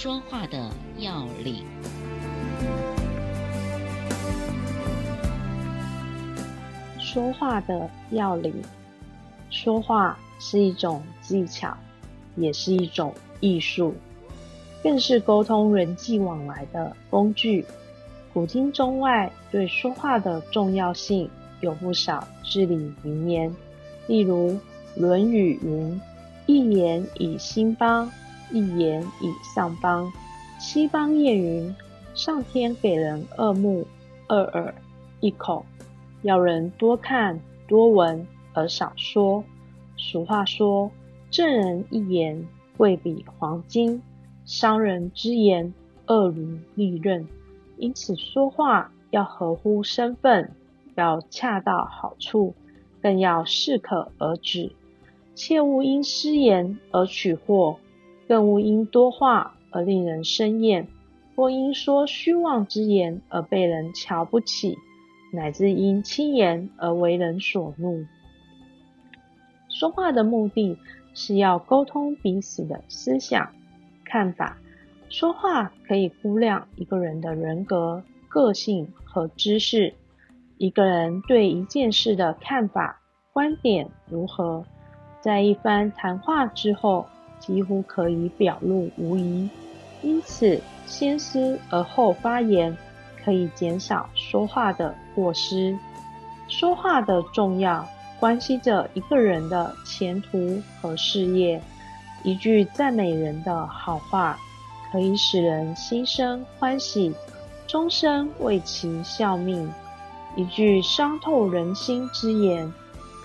说话的要领。说话的要领。说话是一种技巧，也是一种艺术。更是沟通人际往来的工具。古今中外对说话的重要性有不少至理名言，例如《论语》云：“一言以兴邦，一言以丧邦。”西方谚云：“上天给人二目、二耳、一口，要人多看多闻而少说。”俗话说：“正人一言，贵比黄金。”伤人之言，恶如利刃。因此，说话要合乎身份，要恰到好处，更要适可而止。切勿因失言而取祸，更勿因多话而令人生厌，或因说虚妄之言而被人瞧不起，乃至因轻言而为人所怒。说话的目的是要沟通彼此的思想。看法，说话可以估量一个人的人格、个性和知识。一个人对一件事的看法、观点如何，在一番谈话之后，几乎可以表露无遗。因此，先思而后发言，可以减少说话的过失。说话的重要，关系着一个人的前途和事业。一句赞美人的好话，可以使人心生欢喜，终身为其效命；一句伤透人心之言，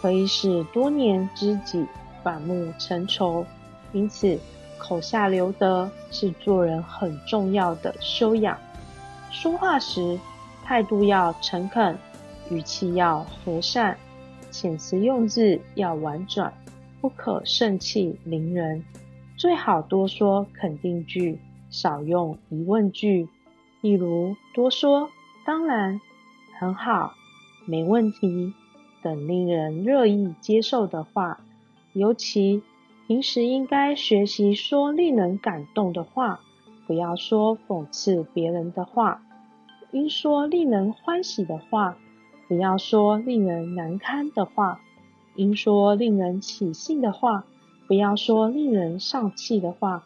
可以使多年知己反目成仇。因此，口下留德是做人很重要的修养。说话时，态度要诚恳，语气要和善，遣词用字要婉转。不可盛气凌人，最好多说肯定句，少用疑问句。例如，多说“当然”“很好”“没问题”等令人乐意接受的话。尤其平时应该学习说令人感动的话，不要说讽刺别人的话。应说令人欢喜的话，不要说令人难堪的话。应说令人起兴的话，不要说令人丧气的话；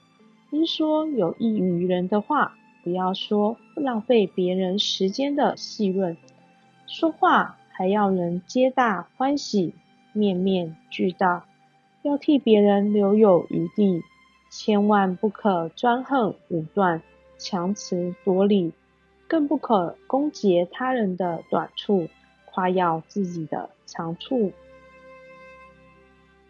应说有益于人的话，不要说浪费别人时间的细论。说话还要人皆大欢喜，面面俱到，要替别人留有余地，千万不可专横武断、强词夺理，更不可攻讦他人的短处，夸耀自己的长处。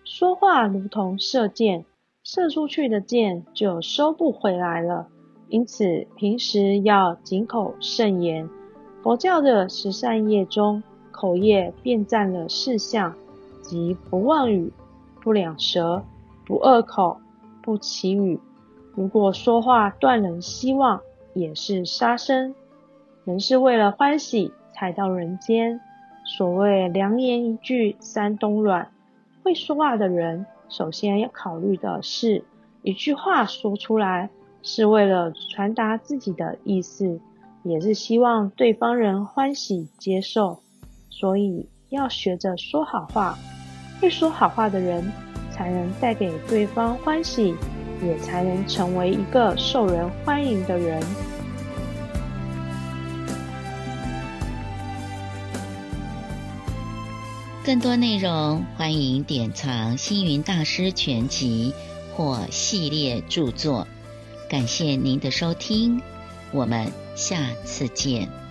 说话如同射箭，射出去的箭就收不回来了。因此，平时要谨口慎言。佛教的十善业中，口业便占了四项，即不妄语、不两舌、不恶口、不綺语。如果说话断人希望，也是杀生。人是为了欢喜才到人间。所谓良言一句三冬暖。会说话的人，首先要考虑的是，一句话说出来是为了传达自己的意思，也是希望对方人欢喜接受，所以要学着说好话。会说好话的人，才能带给对方欢喜，也才能成为一个受人欢迎的人。更多内容，欢迎典藏星云大师全集或系列著作。感谢您的收听，我们下次见。